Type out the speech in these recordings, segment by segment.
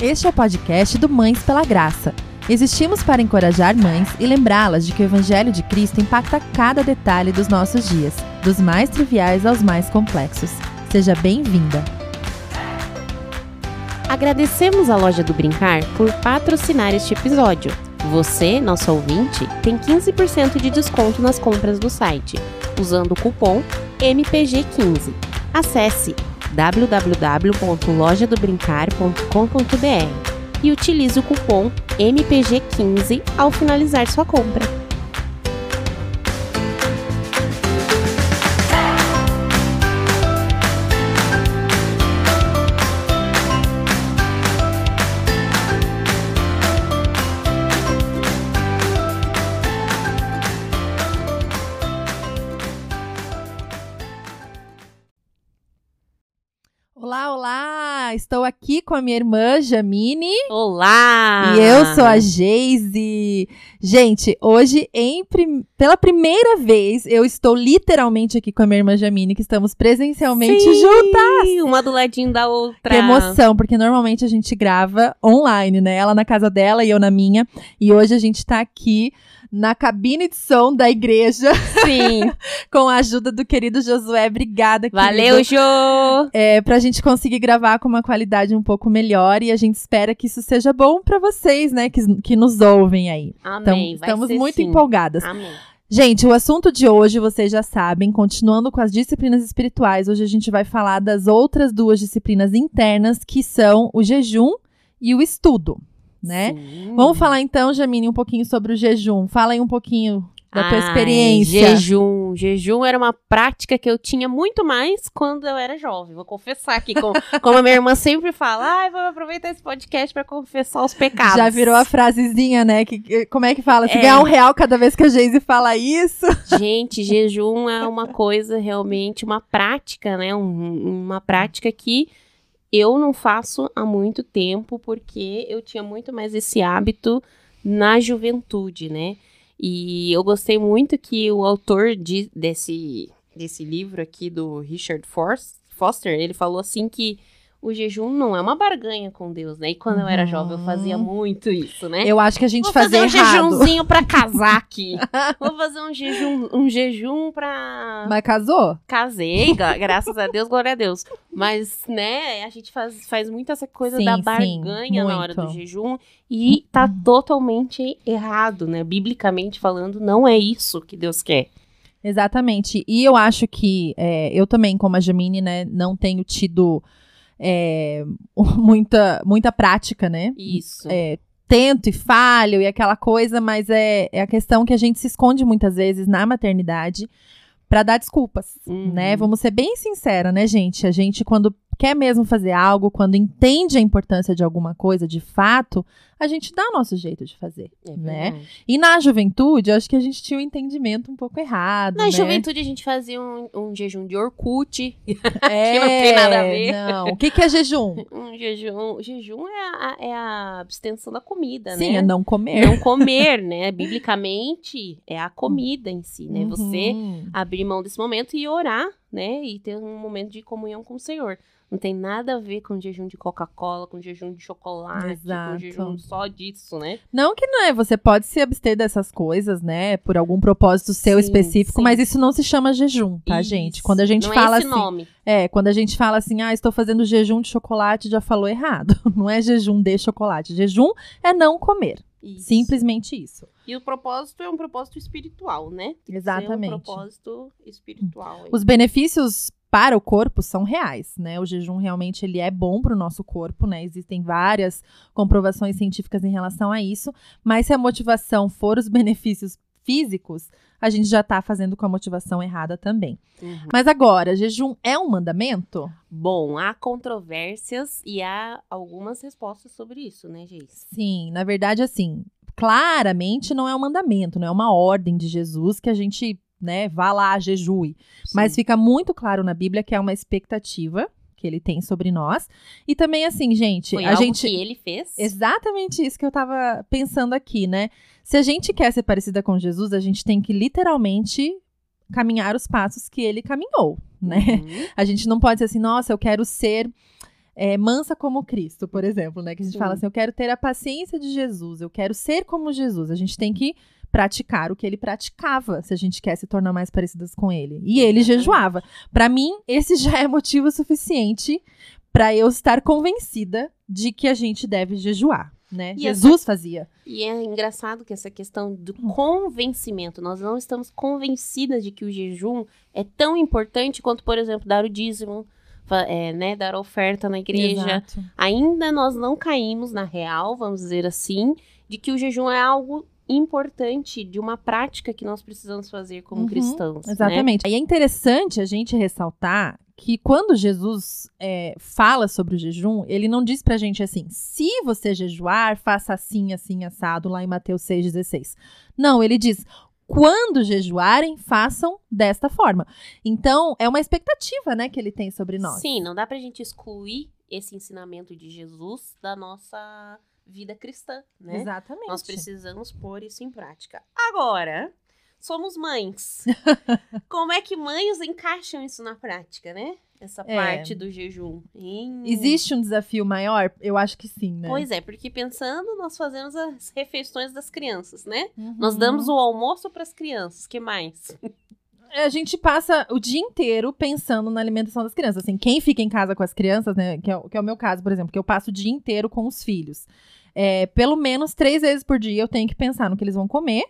Este é o podcast do Mães pela Graça. Existimos para encorajar mães e lembrá-las de que o Evangelho de Cristo impacta cada detalhe dos nossos dias, dos mais triviais aos mais complexos. Seja bem-vinda! Agradecemos à Loja do Brincar por patrocinar este episódio. Você, nosso ouvinte, tem 15% de desconto nas compras do site, usando o cupom MPG15. Acesse www.lojadobrincar.com.br e utilize o cupom MPG15 ao finalizar sua compra. Olá, olá! Estou aqui com a minha irmã Jamine. Olá! E eu sou a Geise. Gente, hoje, em prim- pela primeira vez, eu estou literalmente aqui com a minha irmã Jamine, que estamos presencialmente Sim, juntas. Uma do ladinho da outra. Que emoção, porque normalmente a gente grava online, né? Ela na casa dela e eu na minha. E hoje a gente tá aqui na cabine de som da igreja, Sim. com a ajuda do querido Josué. Obrigada, querido. Valeu, Jô! é, pra gente conseguir gravar com uma qualidade um pouco melhor e a gente espera que isso seja bom pra vocês, né, que, que nos ouvem aí. Então, Amém. vai estamos muito sim. empolgadas. Amém. Gente, o assunto de hoje, vocês já sabem, continuando com as disciplinas espirituais, hoje a gente vai falar das outras duas disciplinas internas, que são o jejum e o estudo, né? Sim. Vamos falar então, Jamine, um pouquinho sobre o jejum. Fala aí um pouquinho da tua Ai, experiência. Jejum. Jejum era uma prática que eu tinha muito mais quando eu era jovem. Vou confessar aqui, como, como a minha irmã sempre fala. Ai, vou aproveitar esse podcast pra confessar os pecados. Já virou a frasezinha, né? Que, que- como é que fala? Se É. ganhar um real cada vez que a Geise fala isso. Gente, jejum é uma coisa realmente, uma prática, né? Um- uma prática que eu não faço há muito tempo, porque eu tinha muito mais esse hábito na juventude, né? E eu gostei muito que o autor de- desse, desse livro aqui, do Richard Foster, ele falou assim que o jejum não é uma barganha com Deus, né? E quando eu era Uhum. jovem, eu fazia muito isso, né? Eu acho que a gente Vou fazia fazer um errado. jejumzinho pra casar aqui. Vou fazer um jejum, um jejum pra. Mas casou? Casei, gra- graças a Deus, glória a Deus. Mas, né, a gente faz, faz muito essa coisa Sim, da sim, barganha na hora do jejum e tá totalmente errado, né? Biblicamente falando, não é isso que Deus quer. Exatamente. E eu acho que é, eu também, como a Jamine, né, não tenho tido é, muita, muita prática, né? Isso. É, tento e falho e aquela coisa, mas é, é a questão que a gente se esconde muitas vezes na maternidade pra dar desculpas, Uhum. né? Vamos ser bem sincera, né, gente? A gente quando quer mesmo fazer algo, quando entende a importância de alguma coisa, de fato, a gente dá nosso jeito de fazer, É né? E na juventude, eu acho que a gente tinha um entendimento um pouco errado, Na né? juventude a gente fazia um, um jejum de Orkut. é, não tem nada a ver. Não. O que, que é jejum? Um jejum. Jejum é a, é a abstenção da comida, Sim, né? é não comer. não comer, né? Biblicamente é a comida em si, né? Você Uhum. abrir mão desse momento e orar, né? E ter um momento de comunhão com o Senhor. Não tem nada a ver com jejum de Coca-Cola, com jejum de chocolate, Exato. com jejum só disso, né? Não que não é, você pode se abster dessas coisas, né, por algum propósito seu Sim, específico, sim. mas isso não se chama jejum, tá, Isso. gente? Quando a gente Não fala é esse assim, nome. é, quando a gente fala assim, ah, estou fazendo jejum de chocolate, já falou errado. Não é jejum de chocolate. Jejum é não comer. Isso. Simplesmente isso. E o propósito é um propósito espiritual, né? Que ser Exatamente. um propósito espiritual. Os benefícios para o corpo são reais, né? O jejum realmente ele é bom para o nosso corpo, né? Existem várias comprovações científicas em relação a isso, mas se a motivação for os benefícios físicos, a gente já tá fazendo com a motivação errada também. Uhum. Mas agora, jejum é um mandamento? Bom, há controvérsias e há algumas respostas sobre isso, né, Geis? Sim, na verdade, assim, claramente não é um mandamento, não é uma ordem de Jesus que a gente, né, vá lá, jejue. Mas fica muito claro na Bíblia que é uma expectativa que ele tem sobre nós. E também, assim, gente, Foi a algo gente. que ele fez? Exatamente isso que eu tava pensando aqui, né? Se a gente quer ser parecida com Jesus, a gente tem que literalmente caminhar os passos que ele caminhou, né? Uhum. A gente não pode ser assim, nossa, eu quero ser é, mansa como Cristo, por exemplo, né? Que a gente Sim. fala assim, eu quero ter a paciência de Jesus, eu quero ser como Jesus. A gente tem que praticar o que ele praticava, se a gente quer se tornar mais parecidas com ele. E ele jejuava. Pra mim, esse já é motivo suficiente pra eu estar convencida de que a gente deve jejuar, né? E Jesus fazia. E é engraçado que essa questão do convencimento, nós não estamos convencidas de que o jejum é tão importante quanto, por exemplo, dar o dízimo, é, né, dar a oferta na igreja. Exato. Ainda nós não caímos na real, vamos dizer assim, de que o jejum é algo importante, de uma prática que nós precisamos fazer como Uhum, cristãos. né? Exatamente. E é interessante a gente ressaltar que quando Jesus é, fala sobre o jejum, ele não diz pra gente assim: se você jejuar, faça assim, assim, assado, lá em Mateus 6,16. Não, ele diz. Quando jejuarem, façam desta forma. Então, é uma expectativa, né, que ele tem sobre nós. Sim, não dá pra gente excluir esse ensinamento de Jesus da nossa vida cristã, né? Exatamente. Nós precisamos pôr isso em prática. Agora, somos mães. Como é que mães encaixam isso na prática, né? Essa É. parte do jejum. Hum. Existe um desafio maior? Eu acho que sim, né? Pois é, porque pensando, nós fazemos as refeições das crianças, né? Uhum. Nós damos o almoço para as crianças. que mais? A gente passa o dia inteiro pensando na alimentação das crianças. Assim, quem fica em casa com as crianças, né? Que é, que é o meu caso, por exemplo, que eu passo o dia inteiro com os filhos. É, pelo menos três vezes por dia eu tenho que pensar no que eles vão comer.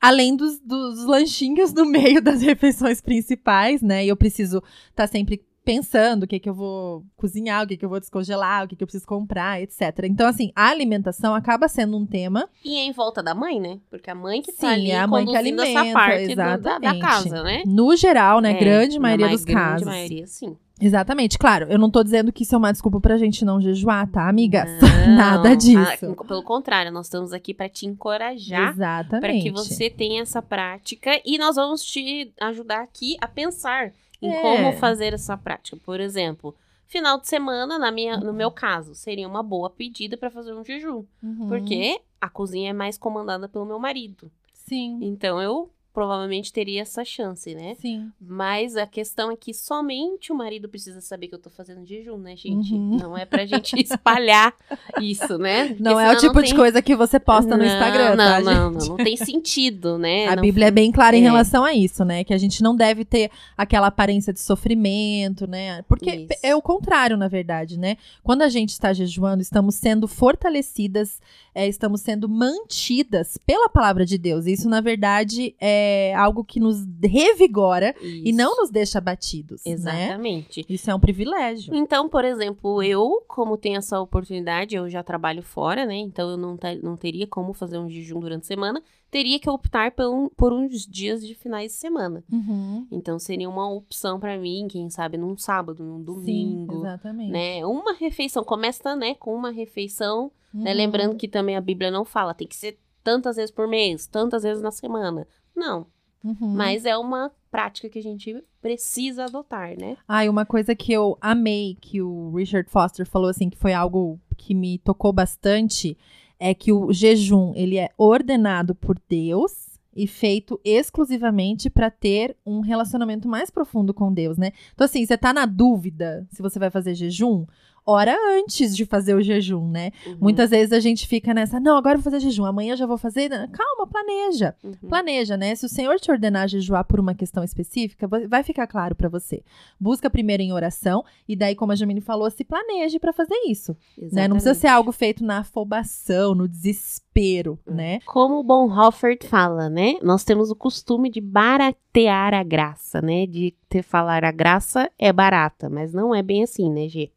Além dos, dos lanchinhos no meio das refeições principais, né? E eu preciso estar sempre pensando o que, que eu vou cozinhar, o que, que eu vou descongelar, o que, que eu preciso comprar, etc. Então, assim, a alimentação acaba sendo um tema E é em volta da mãe, né? Porque a mãe que tá Sim, ali é a mãe que conduzindo essa alimenta, parte da- da, da exatamente. casa, né? No geral, né? É, grande maioria mais dos grande casos. maioria, sim. Exatamente. Claro, eu não tô dizendo que isso é uma desculpa pra gente não jejuar, tá, amigas? Não, Nada disso. ah, pelo contrário, nós estamos aqui para te encorajar Exatamente. para que você tenha essa prática e nós vamos te ajudar aqui a pensar em É. como fazer essa prática. Por exemplo, final de semana, na minha, no meu caso, seria uma boa pedida para fazer um jejum, Uhum. porque a cozinha é mais comandada pelo meu marido. Sim, Então eu provavelmente teria essa chance, né? sim. Mas a questão é que somente o marido precisa saber que eu tô fazendo jejum, né, gente? Uhum. Não é pra gente espalhar isso, né? Porque Não é o tipo de tem- coisa que você posta no Não, Instagram, não, tá, não, gente? não, não tem sentido, né? A Não- Bíblia é bem clara em É. relação a isso, né? Que a gente não deve ter aquela aparência de sofrimento, né? Porque Isso. é o contrário, na verdade, né? Quando a gente está jejuando, estamos sendo fortalecidas, é, estamos sendo mantidas pela palavra de Deus. Isso, na verdade, é algo que nos revigora e Isso. não nos deixa abatidos, né? Exatamente. Isso é um privilégio. Então, por exemplo, eu, como tenho essa oportunidade, eu já trabalho fora, né? Então eu não, não teria como fazer um jejum durante a semana. Teria que optar por, um- por uns dias de finais de semana. Uhum. Então seria uma opção pra mim, quem sabe, num sábado, num Sim, domingo. exatamente. né? Uma refeição, começa, né, com uma refeição, né? Uhum. Lembrando que também a Bíblia não fala, tem que ser tantas vezes por mês, tantas vezes na semana. Não, Uhum. mas é uma prática que a gente precisa adotar, né? Ah, e uma coisa que eu amei que o Richard Foster falou assim, que foi algo que me tocou bastante, é que o jejum, ele é ordenado por Deus e feito exclusivamente para ter um relacionamento mais profundo com Deus, né? Então assim, você tá na dúvida se você vai fazer jejum, ora antes de fazer o jejum, né? Uhum, Muitas vezes a gente fica nessa, não, agora eu vou fazer jejum, amanhã já vou fazer. Calma, planeja. uhum. Planeja, né? Se o Senhor te ordenar jejuar por uma questão específica, va- vai ficar claro pra você. Busca primeiro em oração e daí, como a Jamile falou, se planeje pra fazer isso, né? Não precisa ser algo feito na afobação, no desespero, Hum. né? Como o Bonhoeffer fala, né? Nós temos o costume de baratear a graça, né? De ter falar a graça é barata, mas não é bem assim, né, Gê?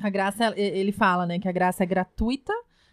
A graça, ele fala, né, que a graça é gratuita,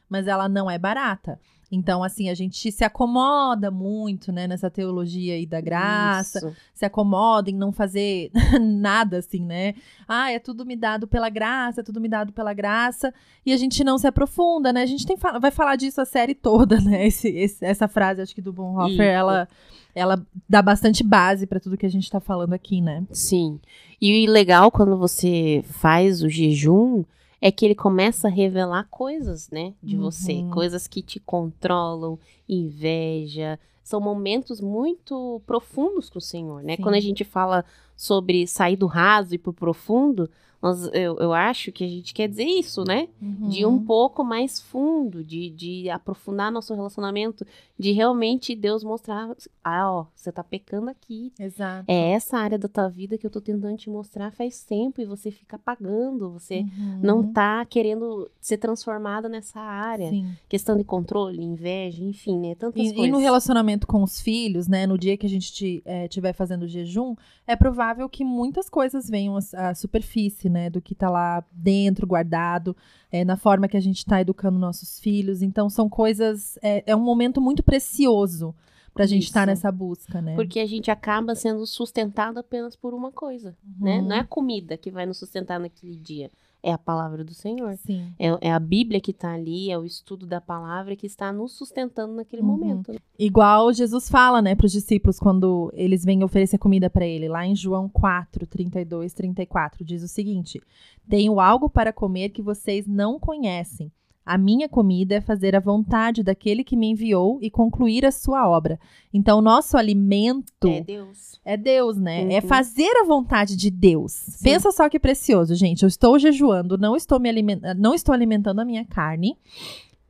mas ela não é barata. Então, assim, a gente se acomoda muito, né, nessa teologia aí da graça. Isso. se acomoda em não fazer nada assim, né? Ah, é tudo me dado pela graça, é tudo me dado pela graça, e a gente não se aprofunda, né? A gente tem, vai falar disso a série toda, né? Esse, esse- essa frase, acho que do Bonhoeffer, Isso. ela, ela dá bastante base pra tudo que a gente tá falando aqui, né? Sim. E o legal quando você faz o jejum é que ele começa a revelar coisas, né, de você, Uhum. coisas que te controlam, inveja. São momentos muito profundos com o Senhor, né? Sim. Quando a gente fala sobre sair do raso e pro profundo, nós, eu, eu acho que a gente quer dizer isso, né? De um Uhum. pouco mais fundo, de, de aprofundar nosso relacionamento, de realmente Deus mostrar, ah, ó, você tá pecando aqui. Exato. É essa área da tua vida que eu tô tentando te mostrar faz tempo e você fica apagando, você Uhum. não tá querendo ser transformada nessa área. Sim. Questão de controle, inveja, enfim, né? Tantas E, coisas. e no relacionamento com os filhos, né? No dia que a gente estiver fazendo o jejum, é provável que muitas coisas venham à superfície, né? Do que tá lá dentro, guardado, é, na forma que a gente tá educando nossos filhos. Então, são coisas. É, é um momento muito precioso pra gente estar Isso. nessa busca, né? Porque a gente acaba sendo sustentado apenas por uma coisa, né? Uhum. Não é a comida que vai nos sustentar naquele dia, é a palavra do Senhor. Sim. É, é a Bíblia que está ali, é o estudo da palavra que está nos sustentando naquele Uhum. momento. né? Igual Jesus fala, né, para os discípulos quando eles vêm oferecer comida para ele, lá em João 4, 32, 34, diz o seguinte: Tenho algo para comer que vocês não conhecem. A minha comida é fazer a vontade daquele que me enviou e concluir a sua obra. Então, o nosso alimento É Deus. é Deus, né? É Uhum. fazer a vontade de Deus. Sim. Pensa só que precioso, gente. Eu estou jejuando, não estou me alimentando, não estou alimentando a minha carne.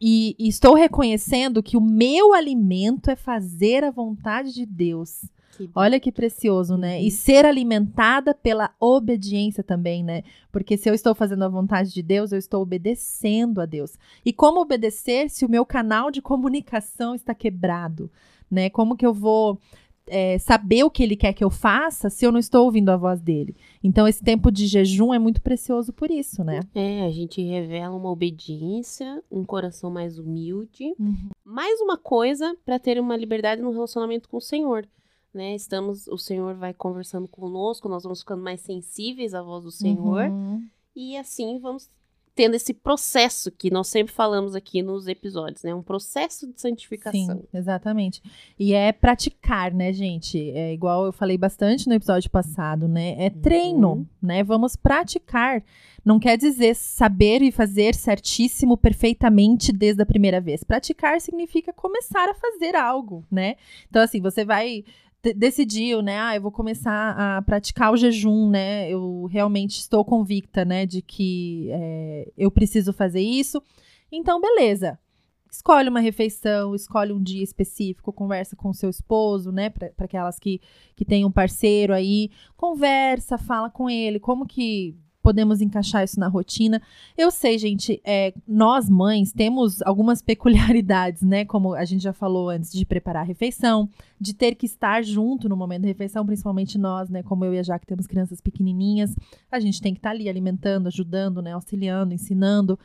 E, e estou reconhecendo que o meu alimento é fazer a vontade de Deus. Que Olha que precioso, né? Uhum. E ser alimentada pela obediência também, né? Porque se eu estou fazendo a vontade de Deus, eu estou obedecendo a Deus. E como obedecer se o meu canal de comunicação está quebrado, né? Como que eu vou é, saber o que ele quer que eu faça se eu não estou ouvindo a voz dele? Então, esse tempo de jejum é muito precioso por isso, né? É, a gente revela uma obediência, um coração mais humilde. Uhum. Mais uma coisa para ter uma liberdade no relacionamento com o Senhor. Né? Estamos, o Senhor vai conversando conosco, nós vamos ficando mais sensíveis à voz do Senhor. Uhum. E assim vamos tendo esse processo que nós sempre falamos aqui nos episódios, né? Um processo de santificação. Sim, exatamente. E é praticar, né, gente? É igual eu falei bastante no episódio passado, né? É treino, Uhum. né? Vamos praticar. Não quer dizer saber e fazer certíssimo, perfeitamente desde a primeira vez. Praticar significa começar a fazer algo, né? Então, assim, você vai decidiu, né? Ah, eu vou começar a praticar o jejum, né? Eu realmente estou convicta, né, de que é, eu preciso fazer isso. Então, beleza. Escolhe uma refeição, escolhe um dia específico, conversa com seu esposo, né? Para aquelas que, que têm um parceiro aí, conversa, fala com ele, como que podemos encaixar isso na rotina. Eu sei, gente, é, nós mães temos algumas peculiaridades, né? Como a gente já falou antes, de preparar a refeição, de ter que estar junto no momento da refeição, principalmente nós, né? Como eu e a Jaque temos crianças pequenininhas, a gente tem que estar ali alimentando, ajudando, né? Auxiliando, ensinando.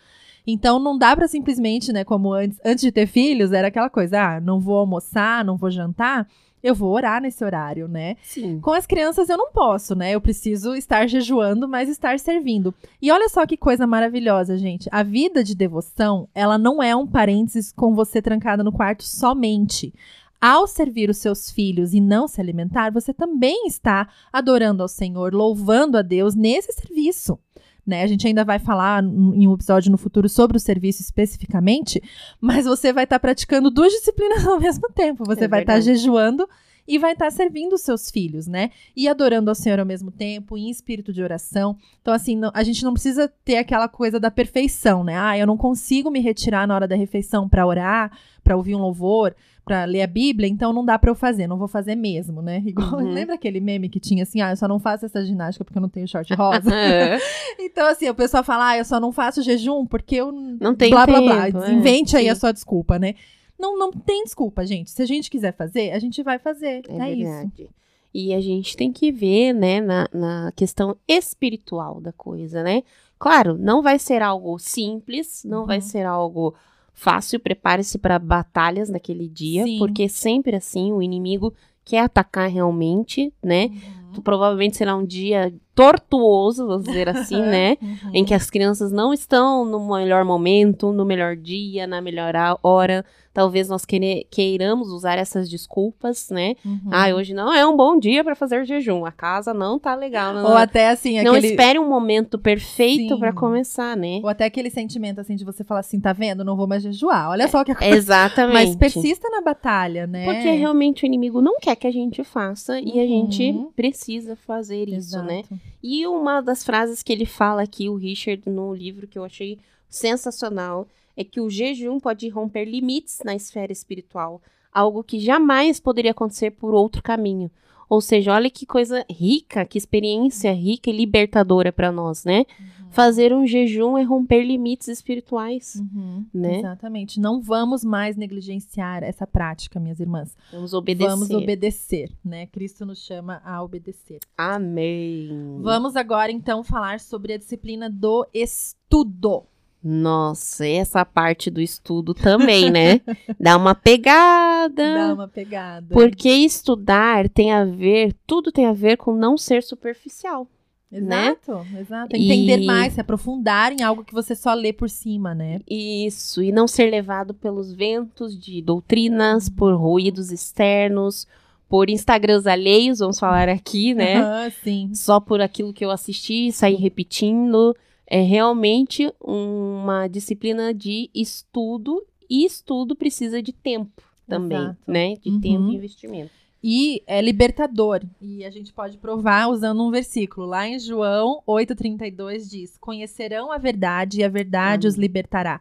Então não dá pra simplesmente, né, como antes, antes de ter filhos, era aquela coisa, ah, não vou almoçar, não vou jantar, eu vou orar nesse horário, né? Sim. Com as crianças eu não posso, né? Eu preciso estar jejuando, mas estar servindo. E olha só que coisa maravilhosa, gente. A vida de devoção, ela não é um parênteses com você trancada no quarto somente. Ao servir os seus filhos e não se alimentar, você também está adorando ao Senhor, louvando a Deus nesse serviço. Né? A gente ainda vai falar em um episódio no futuro sobre o serviço especificamente, mas você vai estar praticando duas disciplinas ao mesmo tempo. Você É vai estar verdade. jejuando e vai estar servindo os seus filhos, né? E adorando ao Senhor ao mesmo tempo, em espírito de oração. Então, assim, não- a gente não precisa ter aquela coisa da perfeição, né? Ah, eu não consigo me retirar na hora da refeição para orar, para ouvir um louvor, para ler a Bíblia, então não dá para eu fazer, não vou fazer mesmo, né? Igual, Uhum. lembra aquele meme que tinha assim, ah, eu só não faço essa ginástica porque eu não tenho short rosa? Então, assim, o pessoal fala, ah, eu só não faço jejum porque eu Não tem blá, blá, blá. tempo, é, Invente aí a sua desculpa, né? Não, não tem desculpa, gente. Se a gente quiser fazer, a gente vai fazer. É, É, isso. verdade. E a gente tem que ver, né, na, na questão espiritual da coisa, né? Claro, não vai ser algo simples, não vai Uhum. ser algo fácil. Prepare-se para batalhas naquele dia, Sim. porque sempre assim o inimigo quer atacar realmente, né? Uhum. Provavelmente será um dia tortuoso, vamos dizer assim, né? Uhum. Em que as crianças não estão no melhor momento, no melhor dia, na melhor hora. Talvez nós queiramos usar essas desculpas, né? Uhum. Ah, hoje não é um bom dia para fazer jejum. A casa não tá legal. Não, Ou até assim, não aquele... espere um momento perfeito para começar, né? Ou até aquele sentimento assim de você falar assim, tá vendo? Não vou mais jejuar. Olha só o que acontece. Exatamente. Mas persista na batalha, né? Porque realmente o inimigo não quer que a gente faça e a Uhum. gente precisa fazer isso, né? E uma das frases que ele fala aqui, o Richard, no livro que eu achei sensacional, é que o jejum pode romper limites na esfera espiritual, algo que jamais poderia acontecer por outro caminho. Ou seja, olha que coisa rica, que experiência rica e libertadora para nós, né? Fazer um jejum é romper limites espirituais, Uhum, né? Exatamente. Não vamos mais negligenciar essa prática, minhas irmãs. Vamos obedecer. Vamos obedecer, né? Cristo nos chama a obedecer. Amém. Vamos agora, então, falar sobre a disciplina do estudo. Nossa, essa parte do estudo também, né? Dá uma pegada. Dá uma pegada. Porque estudar tem a ver, tudo tem a ver com não ser superficial. Exato, exato. E- Entender mais, se aprofundar em algo que você só lê por cima, né? Isso, e não ser levado pelos ventos de doutrinas, por ruídos externos, por Instagrams alheios, vamos falar aqui, né? Aham, sim. Só por aquilo que eu assisti, sair repetindo. É realmente uma disciplina de estudo, e estudo precisa de tempo também, Exato. né? De Uhum. tempo e investimento. E é libertador. E a gente pode provar usando um versículo. Lá em João 8,32 diz: Conhecerão a verdade e a verdade os libertará.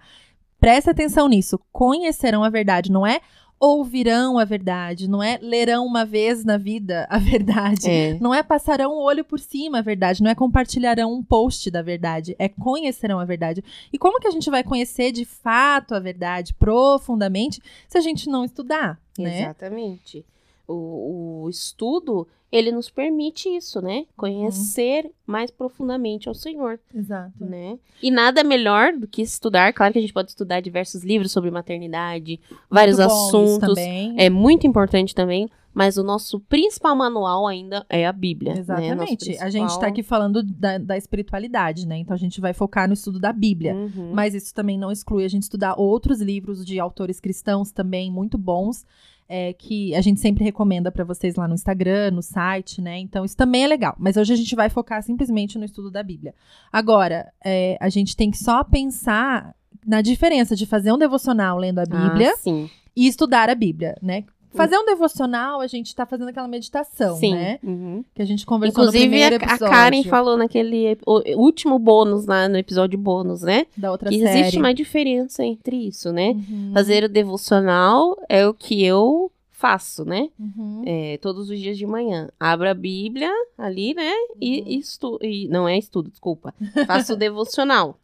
Presta atenção nisso. Conhecerão a verdade, não é ouvirão a verdade, não é lerão uma vez na vida a verdade. É. Não é passarão o olho por cima a verdade, não é compartilharão um post da verdade, é conhecerão a verdade. E como que a gente vai conhecer de fato a verdade profundamente se a gente não estudar, né? Exatamente. O, o estudo, ele nos permite isso, né? Conhecer mais profundamente ao Senhor, Exato. né? E nada melhor do que estudar. Claro que a gente pode estudar diversos livros sobre maternidade, vários assuntos. também. É muito importante também, mas o nosso principal manual ainda é a Bíblia. Né? Exatamente. A gente principal- tá aqui falando da, da espiritualidade, né? Então a gente vai focar no estudo da Bíblia. Uhum. Mas isso também não exclui a gente estudar outros livros de autores cristãos também muito bons, é, que a gente sempre recomenda para vocês lá no Instagram, no site, né? Então isso também é legal. Mas hoje a gente vai focar simplesmente no estudo da Bíblia. Agora, é, a gente tem que só pensar na diferença de fazer um devocional lendo a Bíblia Ah, sim. e estudar a Bíblia, né? Fazer um devocional, a gente tá fazendo aquela meditação, sim. né? Uhum. Que a gente conversou no Inclusive, a, primeiro a episódio Karen falou naquele último bônus lá no episódio bônus, né? da outra Que série. existe uma diferença entre isso, né? Uhum, Fazer o devocional é o que eu faço, né? uhum. É, todos os dias de manhã. Abro a Bíblia ali, né? E, Uhum. e estu e Não é estudo, desculpa. Faço o devocional.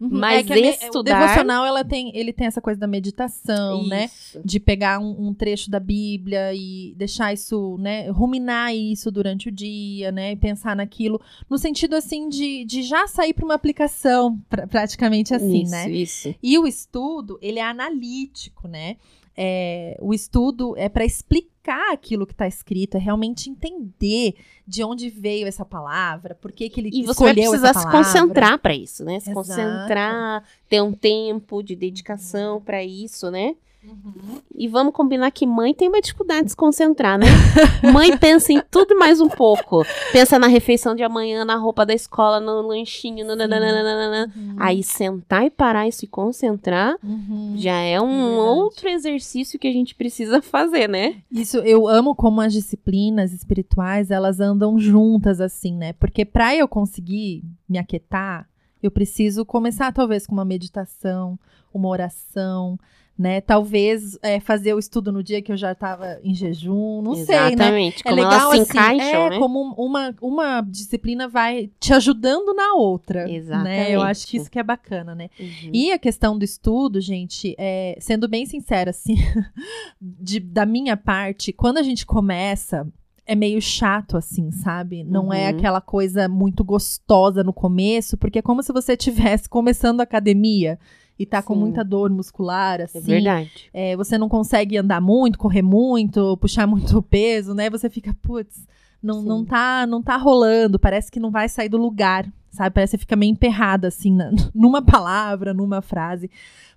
Uhum. Mas a me- estudar- O devocional, ela tem, ele tem essa coisa da meditação, né? Isso. De pegar um, um trecho da Bíblia e deixar isso, né? Ruminar isso durante o dia, né? E pensar naquilo. No sentido, assim, de, de já sair para uma aplicação, pra- praticamente assim, isso, né? Isso. E o estudo, ele é analítico, né? É, o estudo é para explicar aquilo que está escrito, é realmente entender de onde veio essa palavra, por que, que ele E você vai precisar se concentrar para isso, né? Se Exato. concentrar, ter um tempo de dedicação para isso, né? Uhum. E vamos combinar que mãe tem uma dificuldade de se concentrar, né? mãe pensa em tudo mais um pouco. Pensa na refeição de amanhã, na roupa da escola, no lanchinho, nananana. Uhum. Aí sentar e parar e se concentrar Uhum. já é um Verdade. outro exercício que a gente precisa fazer, né? Isso, eu amo como as disciplinas espirituais, elas andam juntas assim, né? Porque para eu conseguir me aquietar, eu preciso começar talvez com uma meditação, uma oração, né? Talvez é, fazer o estudo no dia que eu já estava em jejum, não sei, né? Exatamente. É Como legal elas se assim, encaixam, é né? como uma, uma disciplina vai te ajudando na outra, né? Eu Exatamente. acho que isso que é bacana, né? Uhum. E a questão do estudo, gente, é, sendo bem sincera, assim, de- da minha parte, quando a gente começa, é meio chato, assim, sabe? Não é Uhum. aquela coisa muito gostosa no começo, porque é como se você estivesse começando a academia e tá com Sim. muita dor muscular, assim. É verdade. É, você não consegue andar muito, correr muito, puxar muito peso, né? Você fica, putz, não, Sim. não, tá, não tá rolando, parece que não vai sair do lugar, sabe? Parece que fica meio emperrada, assim, na- numa palavra, numa frase.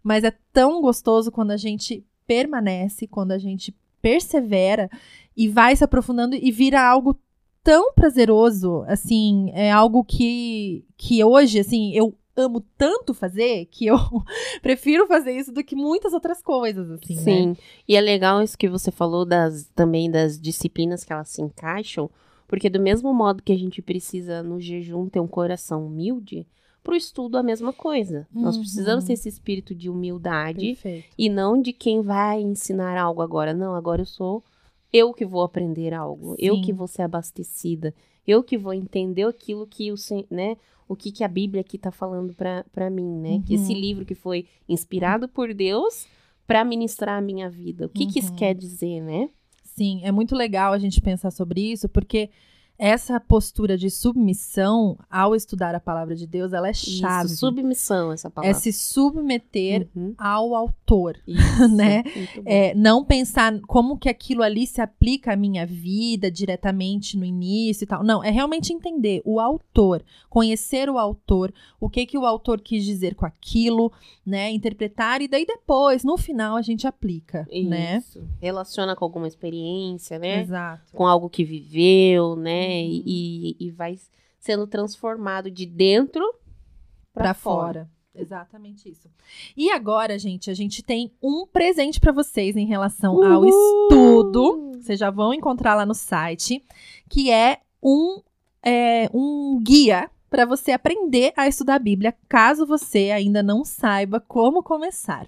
Mas é tão gostoso quando a gente permanece, quando a gente persevera e vai se aprofundando e vira algo tão prazeroso, assim, é algo que, que hoje, assim, eu amo tanto fazer que eu prefiro fazer isso do que muitas outras coisas, assim, né? Sim. E é legal isso que você falou das também das disciplinas que elas se encaixam, porque do mesmo modo que a gente precisa no jejum ter um coração humilde, pro estudo a mesma coisa. Nós Uhum. precisamos ter esse espírito de humildade Perfeito. e não de quem vai ensinar algo agora. Não, agora eu sou eu que vou aprender algo, eu Sim. que vou ser abastecida, eu que vou entender aquilo que o, né, o que, que a Bíblia aqui tá falando pra pra mim, né? Que esse Uhum. livro que foi inspirado por Deus para ministrar a minha vida. O que que isso Uhum. quer dizer, né? Sim, é muito legal a gente pensar sobre isso, porque essa postura de submissão ao estudar a palavra de Deus, ela é chave. Isso, submissão essa é palavra. se submeter Uhum. ao autor. Isso, né? É, não pensar como que aquilo ali se aplica à minha vida diretamente no início e tal. Não, é realmente entender o autor, conhecer o autor, o que que o autor quis dizer com aquilo, né? Interpretar e daí depois, no final, a gente aplica, né? Isso. Relaciona com alguma experiência, né? Exato. com algo que viveu, né? Uhum. E, e vai sendo transformado de dentro para fora. fora. Exatamente isso. E agora, gente, a gente tem um presente pra vocês em relação ao Uhul! estudo. Vocês já vão encontrar lá no site, que é um, é, um guia para você aprender a estudar a Bíblia, caso você ainda não saiba como começar.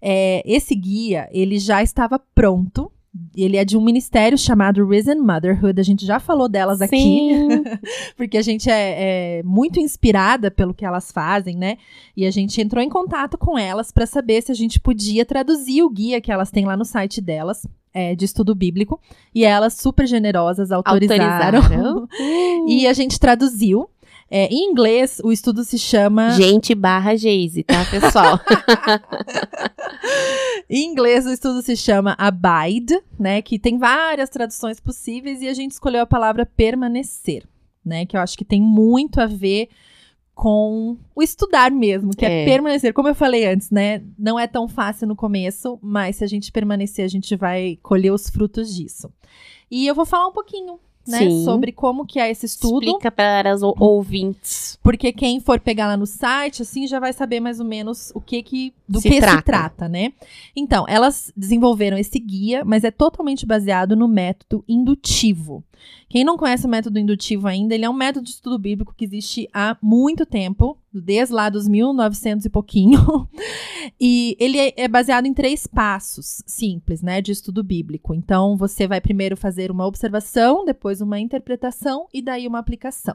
É, esse guia, ele já estava pronto. Ele é de um ministério chamado Risen Motherhood. A gente já falou delas aqui Sim. porque a gente é, é muito inspirada pelo que elas fazem, né? E a gente entrou em contato com elas para saber se a gente podia traduzir o guia que elas têm lá no site delas. é, de estudo bíblico e elas super generosas autorizaram, Autorizaram. e a gente traduziu É, em inglês o estudo se chama Gente barra Geise, tá, pessoal? Em inglês, o estudo se chama Abide, né? Que tem várias traduções possíveis e a gente escolheu a palavra permanecer, né? Que eu acho que tem muito a ver com o estudar mesmo, que é. É. permanecer. Como eu falei antes, né? Não é tão fácil no começo, mas se a gente permanecer, a gente vai colher os frutos disso. E eu vou falar um pouquinho, né? Sobre como que é esse estudo. Explica para as ou- ouvintes. Porque quem for pegar lá no site, assim, já vai saber mais ou menos o que que do Se que se trata. trata, né? Então, elas desenvolveram esse guia, mas é totalmente baseado no método indutivo. Quem não conhece o método indutivo ainda, ele é um método de estudo bíblico que existe há muito tempo, desde lá dos 1900 e pouquinho. E ele é- é baseado em três passos simples, né, de estudo bíblico. Então, você vai primeiro fazer uma observação, depois uma interpretação e daí uma aplicação.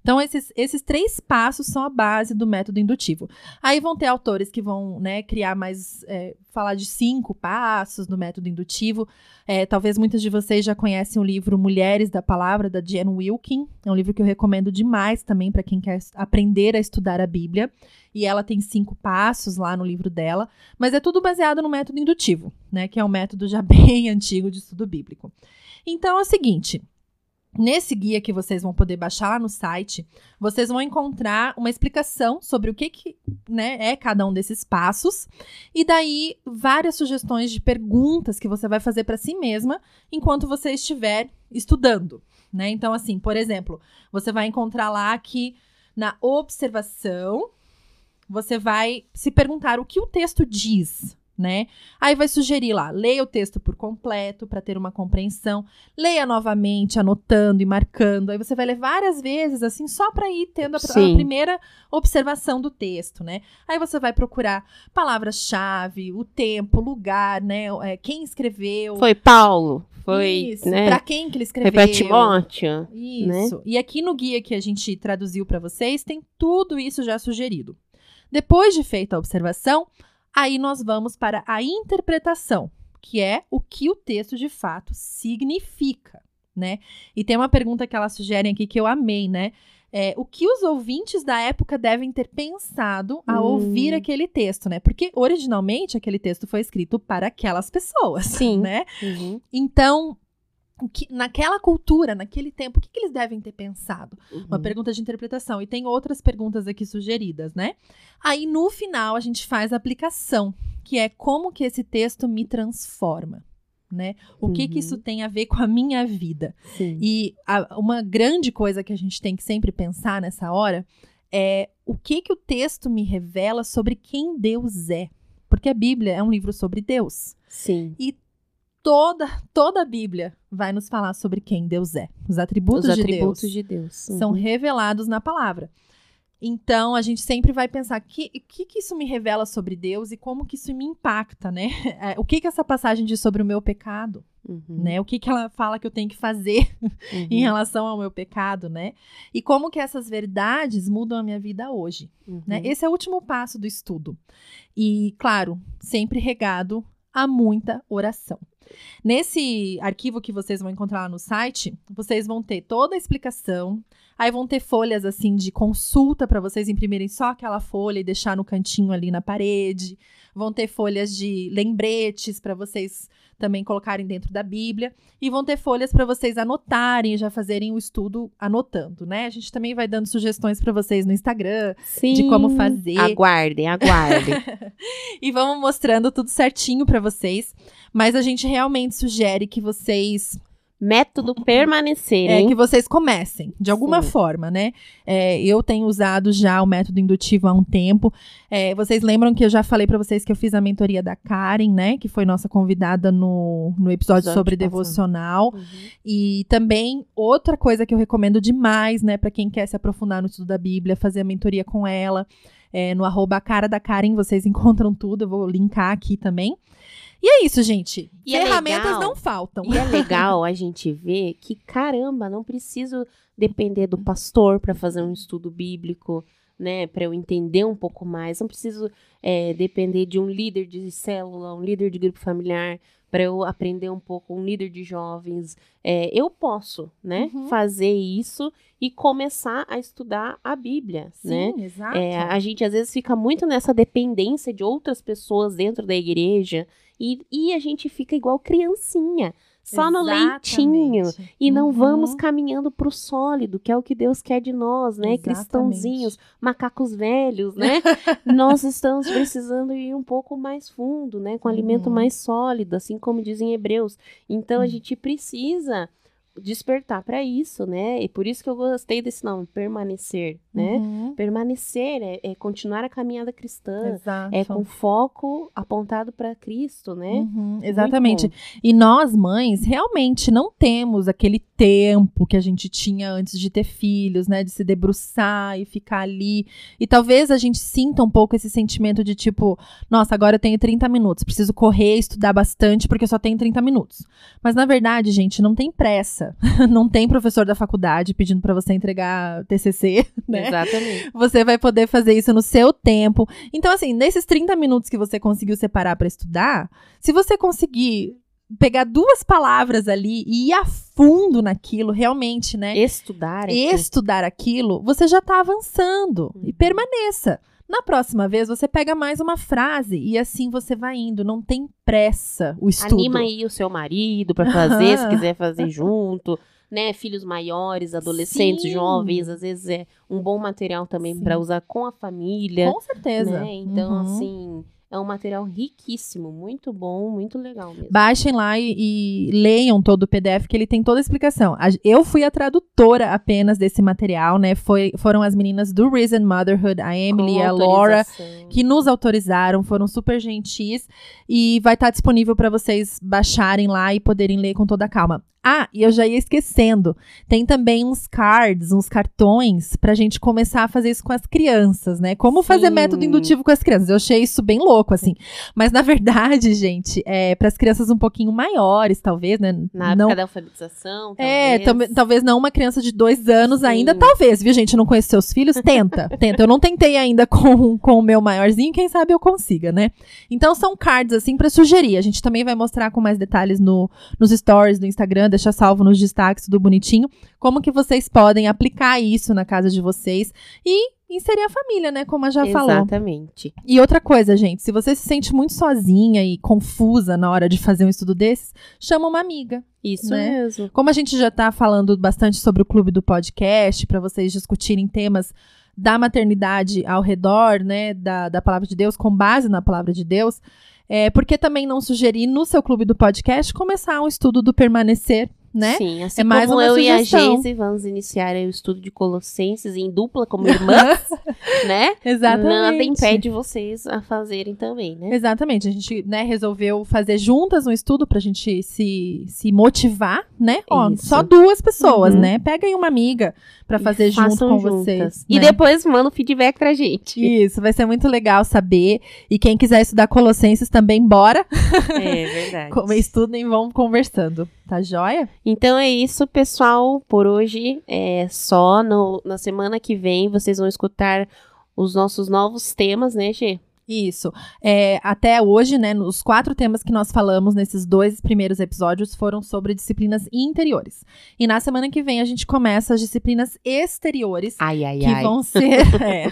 Então, esses, esses três passos são a base do método indutivo. Aí vão ter autores que vão né, criar mais, é, falar de cinco passos do método indutivo. É, talvez muitas de vocês já conhecem o livro Mulheres da Palavra, da Jen Wilkin. É um livro que eu recomendo demais também para quem quer aprender a estudar a Bíblia. E ela tem cinco passos lá no livro dela. Mas é tudo baseado no método indutivo, né? Que é um método já bem antigo de estudo bíblico. Então é o seguinte. Nesse guia que vocês vão poder baixar lá no site, vocês vão encontrar uma explicação sobre o que, que né, é cada um desses passos, e daí várias sugestões de perguntas que você vai fazer para si mesma enquanto você estiver estudando. Né? Então, assim, por exemplo, você vai encontrar lá que na observação você vai se perguntar o que o texto diz. Né? Aí vai sugerir lá, leia o texto por completo para ter uma compreensão, leia novamente, anotando e marcando. Aí você vai ler várias vezes, assim, só para ir tendo a, a primeira observação do texto, né? Aí você vai procurar palavras-chave, o tempo, o lugar, né? É, quem escreveu. Foi Paulo, foi, Isso, né? pra quem que ele Foi escreveu. pra Timóteo. Isso. E aqui no guia que a gente traduziu para vocês, tem tudo isso já sugerido. Depois de feita a observação, aí nós vamos para a interpretação, que é o que o texto de fato significa, né? E tem uma pergunta que elas sugerem aqui que eu amei, né? É, o que os ouvintes da época devem ter pensado ao Hum. ouvir aquele texto, né? Porque originalmente aquele texto foi escrito para aquelas pessoas, Sim. né? Uhum. Então, o que, naquela cultura, naquele tempo, o que, que eles devem ter pensado? Uma Uhum. pergunta de interpretação. E tem outras perguntas aqui sugeridas, né? Aí, no final, a gente faz a aplicação, que é como que esse texto me transforma, né? O que que Uhum. isso tem a ver com a minha vida? Sim. E a- uma grande coisa que a gente tem que sempre pensar nessa hora é o que que o texto me revela sobre quem Deus é. Porque a Bíblia é um livro sobre Deus. Sim. Toda, toda a Bíblia vai nos falar sobre quem Deus é. Os atributos, Os de atributos Deus de Deus. são Uhum. revelados na palavra. Então, a gente sempre vai pensar, o que, que, que isso me revela sobre Deus e como que isso me impacta, né? É, O que que essa passagem diz sobre o meu pecado, Uhum. né? O que que ela fala que eu tenho que fazer Uhum. em relação ao meu pecado, né? E como que essas verdades mudam a minha vida hoje, Uhum. né? Esse é o último passo do estudo. E, claro, sempre regado a muita oração. Nesse arquivo que vocês vão encontrar lá no site, vocês vão ter toda a explicação. Aí vão ter folhas assim de consulta para vocês imprimirem só aquela folha e deixar no cantinho ali na parede. Vão ter folhas de lembretes para vocês também colocarem dentro da Bíblia e vão ter folhas para vocês anotarem e já fazerem o estudo anotando, né? A gente também vai dando sugestões para vocês no Instagram Sim. de como fazer. Aguardem, aguardem. e vamos mostrando tudo certinho para vocês. Mas a gente realmente sugere que vocês Método permanecer, é, hein? que vocês comecem, de alguma Sim. forma, né? É, eu tenho usado já o método indutivo há um tempo. É, vocês lembram que eu já falei para vocês que eu fiz a mentoria da Karen, né? Que foi nossa convidada no, no episódio Episódio sobre devocional. Uhum. E também outra coisa que eu recomendo demais, né, para quem quer se aprofundar no estudo da Bíblia, fazer a mentoria com ela. É, no arroba a cara da Karen, vocês encontram tudo, eu vou linkar aqui também. E é isso, gente. E é Ferramentas legal. não faltam. E é legal a gente ver que, caramba, não preciso depender do pastor para fazer um estudo bíblico, né? Para eu entender um pouco mais. Não preciso é, depender de um líder de célula, um líder de grupo familiar, para eu aprender um pouco, um líder de jovens. É, eu posso, né? Uhum. Fazer isso e começar a estudar a Bíblia, né? Sim, exato. É, a gente às vezes fica muito nessa dependência de outras pessoas dentro da igreja e, e a gente fica igual criancinha, só no leitinho. Exatamente. E não Uhum. vamos caminhando pro sólido, que é o que Deus quer de nós, né? Exatamente. Cristãozinhos, macacos velhos, né? nós estamos precisando ir um pouco mais fundo, né? Com alimento Uhum. mais sólido, assim como dizem Hebreus. Então a Uhum. gente precisa despertar para isso, né? E por isso que eu gostei desse nome, permanecer, né? Uhum. Permanecer é, é continuar a caminhada cristã, Exato. é com foco apontado para Cristo, né? Uhum, exatamente. E nós, mães, realmente não temos aquele tempo que a gente tinha antes de ter filhos, né? De se debruçar e ficar ali. E talvez a gente sinta um pouco esse sentimento de tipo, nossa, agora eu tenho 30 minutos, preciso correr, estudar bastante porque eu só tenho 30 minutos. Mas na verdade, gente, não tem pressa. não tem professor da faculdade pedindo pra você entregar TCC, né? Exatamente. Você vai poder fazer isso no seu tempo. Então, assim, nesses 30 minutos que você conseguiu separar para estudar, se você conseguir pegar duas palavras ali e ir a fundo naquilo, realmente, né? Estudar. Estudar aquilo, você já tá avançando. E Uhum. permaneça. Na próxima vez, você pega mais uma frase e assim você vai indo. Não tem pressa o estudo. Anima aí o seu marido para fazer, se quiser fazer junto, né? Filhos maiores, adolescentes, Sim. jovens, às vezes é um bom material também para usar com a família, Com certeza. né? Então, Uhum. assim, é um material riquíssimo, muito bom, muito legal mesmo. Baixem lá e, e leiam todo o PDF, que ele tem toda a explicação. Eu fui a tradutora apenas desse material, né? Foi, foram as meninas do Reason Motherhood, a Emily e a Laura, que nos autorizaram, foram super gentis e vai estar disponível para vocês baixarem lá e poderem ler com toda a calma. Ah, e eu já ia esquecendo. Tem também uns cards, uns cartões pra gente começar a fazer isso com as crianças, né? Como fazer Sim. método indutivo com as crianças. Eu achei isso bem louco assim. Mas na verdade, gente, é para as crianças um pouquinho maiores, talvez, né? Na não época da alfabetização, é, talvez. tam- talvez não uma criança de dois anos Sim. ainda, talvez, viu, gente? Não conheço seus filhos? Tenta, tenta. Eu não tentei ainda com, com o meu maiorzinho, quem sabe eu consiga, né? Então são cards, assim, pra sugerir. A gente também vai mostrar com mais detalhes no, nos stories do Instagram, deixa salvo nos destaques do bonitinho, como que vocês podem aplicar isso na casa de vocês e inserir a família, né? Como a já falou. Exatamente. E outra coisa, gente, se você se sente muito sozinha e confusa na hora de fazer um estudo desses, chama uma amiga. Isso Né? mesmo. Como a gente já tá falando bastante sobre o clube do podcast, para vocês discutirem temas da maternidade ao redor, né, da, da palavra de Deus, com base na palavra de Deus, é, por que também não sugerir no seu clube do podcast começar um estudo do permanecer, né? Sim, assim É mais como uma eu e a sugestão. Geise vamos iniciar o estudo de Colossenses em dupla como irmãs, né? Exatamente. Nada impede vocês a fazerem também, né? Exatamente, a gente né, resolveu fazer juntas um estudo pra gente se, se motivar, né? Ó, Isso. só duas pessoas, Uhum. né? Pega aí uma amiga pra fazer junto Façam com juntas. vocês. E né? depois manda o feedback pra gente. Isso, vai ser muito legal saber. E quem quiser estudar Colossenses também, bora. É verdade. Estudem, vão conversando. Tá joia? Então é isso, pessoal. Por hoje é só. No- na semana que vem vocês vão escutar os nossos novos temas, né, Gê? Isso. É, até hoje, né, os quatro temas que nós falamos nesses dois primeiros episódios foram sobre disciplinas interiores. E na semana que vem a gente começa as disciplinas exteriores. Ai, ai, que ai. vão ser é,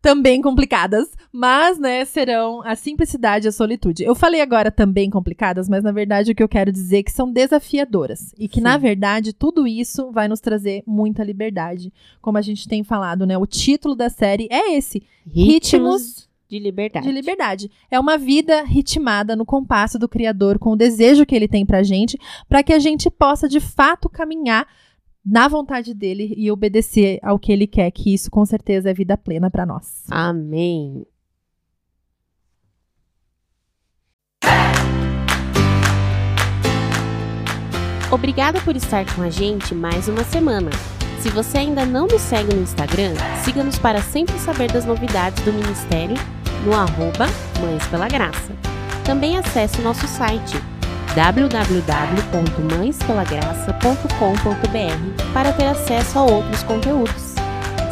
também complicadas, mas, né, serão a simplicidade e a solitude. Eu falei agora também complicadas, mas na verdade o que eu quero dizer é que são desafiadoras e que Sim. na verdade tudo isso vai nos trazer muita liberdade, como a gente tem falado, né? O título da série é esse, Ritmos de liberdade. de liberdade. É uma vida ritmada no compasso do Criador, com o desejo que ele tem pra gente, para que a gente possa de fato caminhar na vontade dele e obedecer ao que ele quer, que isso com certeza é vida plena pra nós. Amém. Obrigada por estar com a gente mais uma semana. Se você ainda não nos segue no Instagram, siga-nos para sempre saber das novidades do Ministério no arroba Mães Pela Graça. Também acesse nosso site www.mãespelagraça.com.br para ter acesso a outros conteúdos.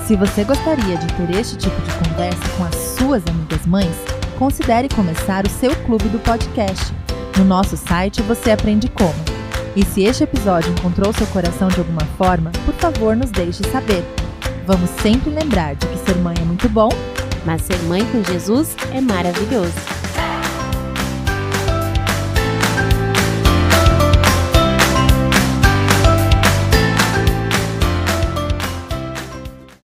Se você gostaria de ter este tipo de conversa com as suas amigas mães, considere começar o seu clube do podcast. No nosso site você aprende como. E se este episódio encontrou seu coração de alguma forma, por favor nos deixe saber. Vamos sempre lembrar de que ser mãe é muito bom Mas ser mãe com Jesus é maravilhoso.